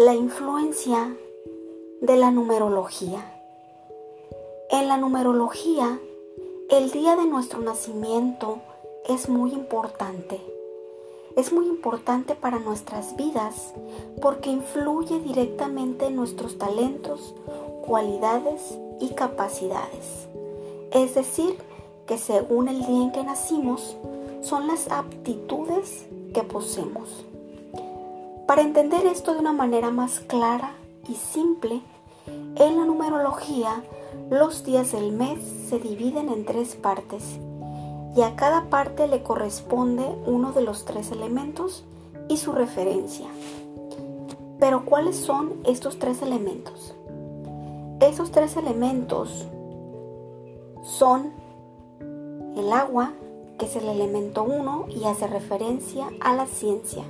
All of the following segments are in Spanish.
la influencia de la numerología. En la numerología, el día de nuestro nacimiento es muy importante. Es muy importante para nuestras vidas porque influye directamente en nuestros talentos, cualidades y capacidades. Es decir, que según el día en que nacimos, son las aptitudes que poseemos. Para entender esto de una manera más clara y simple, en la numerología los días del mes se dividen en tres partes y a cada parte le corresponde uno de los tres elementos y su referencia. Pero ¿cuáles son estos tres elementos? Esos tres elementos son el agua, que es el elemento 1 y hace referencia a la ciencia.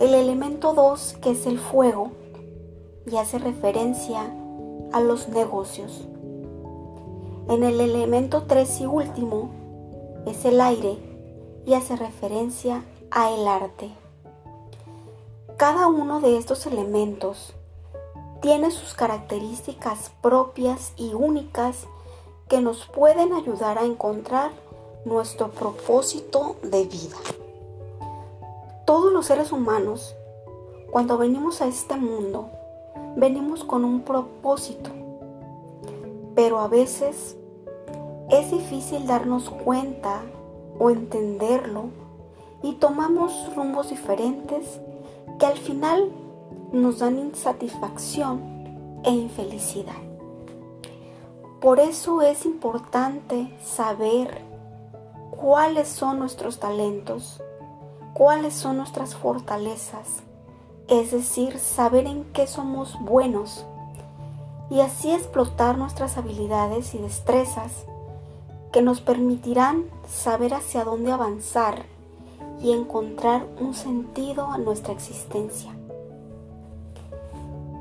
El elemento 2, que es el fuego, y hace referencia a los negocios. En el elemento 3 y último es el aire y hace referencia a el arte. Cada uno de estos elementos tiene sus características propias y únicas que nos pueden ayudar a encontrar nuestro propósito de vida. Todos los seres humanos, cuando venimos a este mundo, venimos con un propósito, pero a veces es difícil darnos cuenta o entenderlo y tomamos rumbos diferentes que al final nos dan insatisfacción e infelicidad. Por eso es importante saber cuáles son nuestros talentos, cuáles son nuestras fortalezas, es decir, saber en qué somos buenos y así explotar nuestras habilidades y destrezas que nos permitirán saber hacia dónde avanzar y encontrar un sentido a nuestra existencia.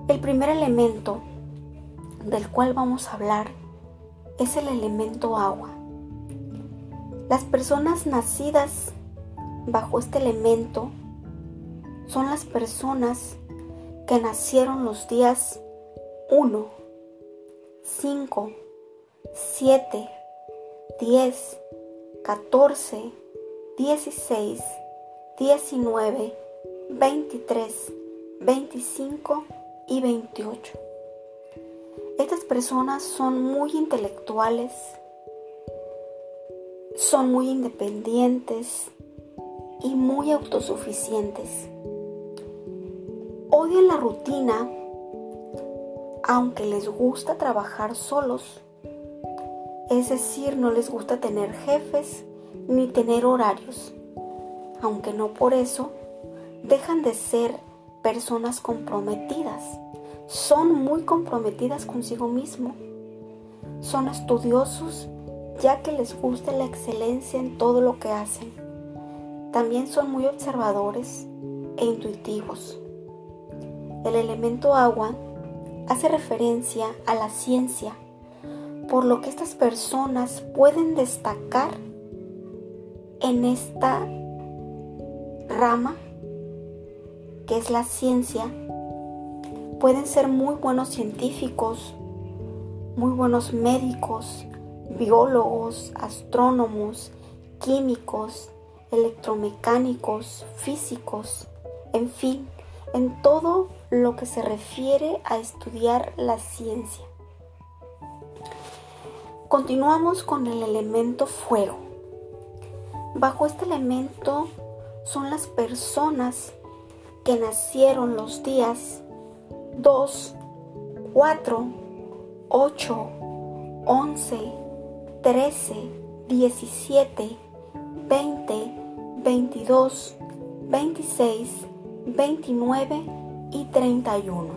El primer elemento del cual vamos a hablar es el elemento agua. Las personas nacidas bajo este elemento son las personas que nacieron los días 1, 5, 7, 10, 14, 16, 19, 23, 25 y 28. Estas personas son muy intelectuales, son muy independientes y muy autosuficientes. Odian la rutina, aunque les gusta trabajar solos. Es decir, no les gusta tener jefes ni tener horarios, aunque no por eso dejan de ser personas comprometidas son muy comprometidas consigo mismo. Son estudiosos ya que les gusta la excelencia en todo lo que hacen. También son muy observadores e intuitivos. El elemento agua hace referencia a la ciencia, por lo que estas personas pueden destacar en esta rama que es la ciencia pueden ser muy buenos científicos, muy buenos médicos, biólogos, astrónomos, químicos, electromecánicos, físicos, en fin, en todo lo que se refiere a estudiar la ciencia. Continuamos con el elemento fuego. Bajo este elemento son las personas que nacieron los días 2, 4, 8, 11, 13, 17, 20, 22, 26, 29 y 31.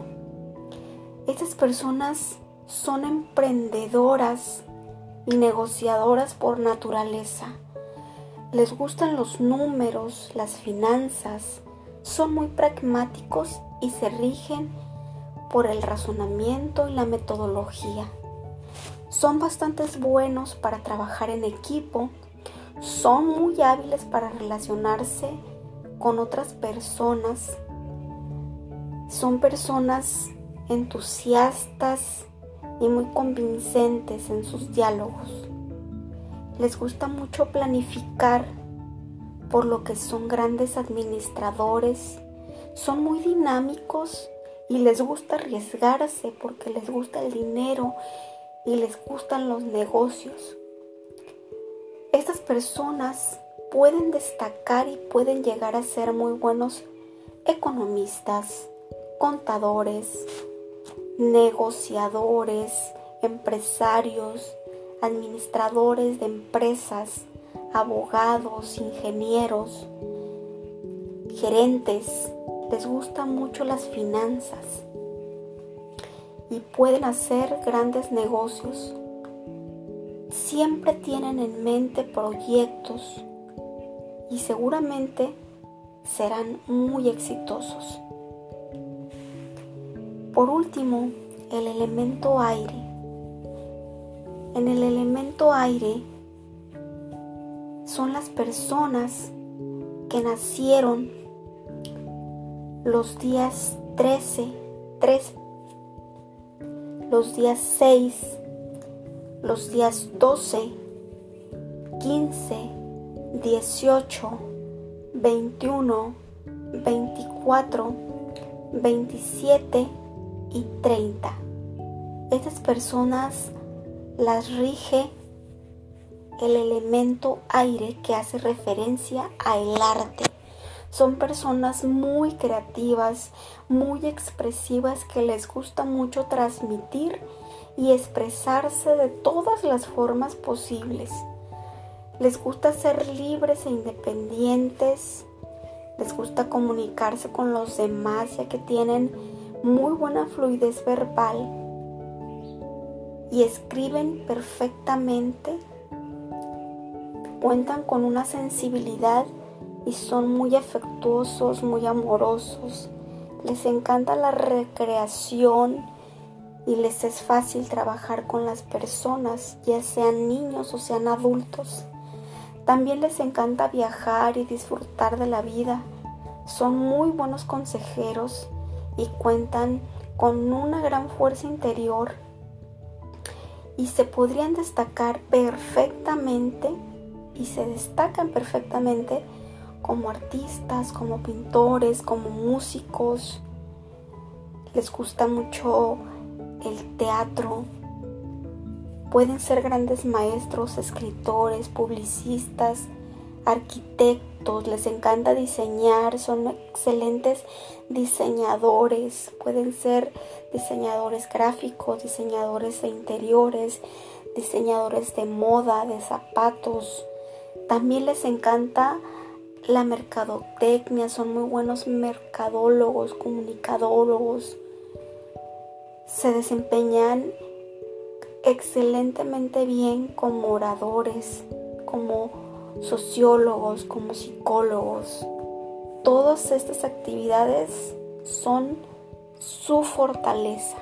Estas personas son emprendedoras y negociadoras por naturaleza. Les gustan los números, las finanzas, son muy pragmáticos y se rigen por el razonamiento y la metodología. Son bastante buenos para trabajar en equipo, son muy hábiles para relacionarse con otras personas, Son personas entusiastas y muy convincentes en sus diálogos. Les gusta mucho planificar, por lo que son grandes administradores, son muy dinámicos y les gusta arriesgarse porque les gusta el dinero y les gustan los negocios. Estas personas pueden destacar y pueden llegar a ser muy buenos economistas, contadores, negociadores, empresarios, administradores de empresas, abogados, ingenieros, gerentes. Les gustan mucho las finanzas y pueden hacer grandes negocios. Siempre tienen en mente proyectos y seguramente serán muy exitosos. Por último, el elemento aire. En el elemento aire son las personas que nacieron los días 13, 3, los días 6, los días 12, 15, 18, 21, 24, 27 y 30. Estas personas las rige el elemento aire que hace referencia al arte. Son personas muy creativas, muy expresivas que les gusta mucho transmitir y expresarse de todas las formas posibles. Les gusta ser libres e independientes. Les gusta comunicarse con los demás ya que tienen muy buena fluidez verbal y escriben perfectamente. Cuentan con una sensibilidad y son muy afectuosos, muy amorosos. Les encanta la recreación y les es fácil trabajar con las personas, ya sean niños o sean adultos. También les encanta viajar y disfrutar de la vida. Son muy buenos consejeros y cuentan con una gran fuerza interior y se podrían destacar perfectamente y se destacan perfectamente como artistas, como pintores, como músicos. Les gusta mucho el teatro. Pueden ser grandes maestros, escritores, publicistas, arquitectos, les encanta diseñar, son excelentes diseñadores, pueden ser diseñadores gráficos, diseñadores de interiores, diseñadores de moda, de zapatos. También les encanta la mercadotecnia, son muy buenos mercadólogos, comunicadólogos. Se desempeñan excelentemente bien como oradores, como sociólogos, como psicólogos. Todas estas actividades son su fortaleza.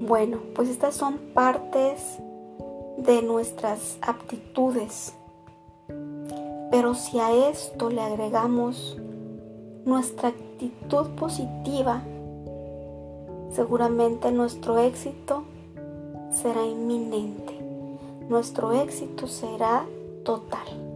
Bueno, pues estas son partes de nuestras aptitudes pero si a esto le agregamos nuestra actitud positiva, seguramente nuestro éxito será inminente. Nuestro éxito será total.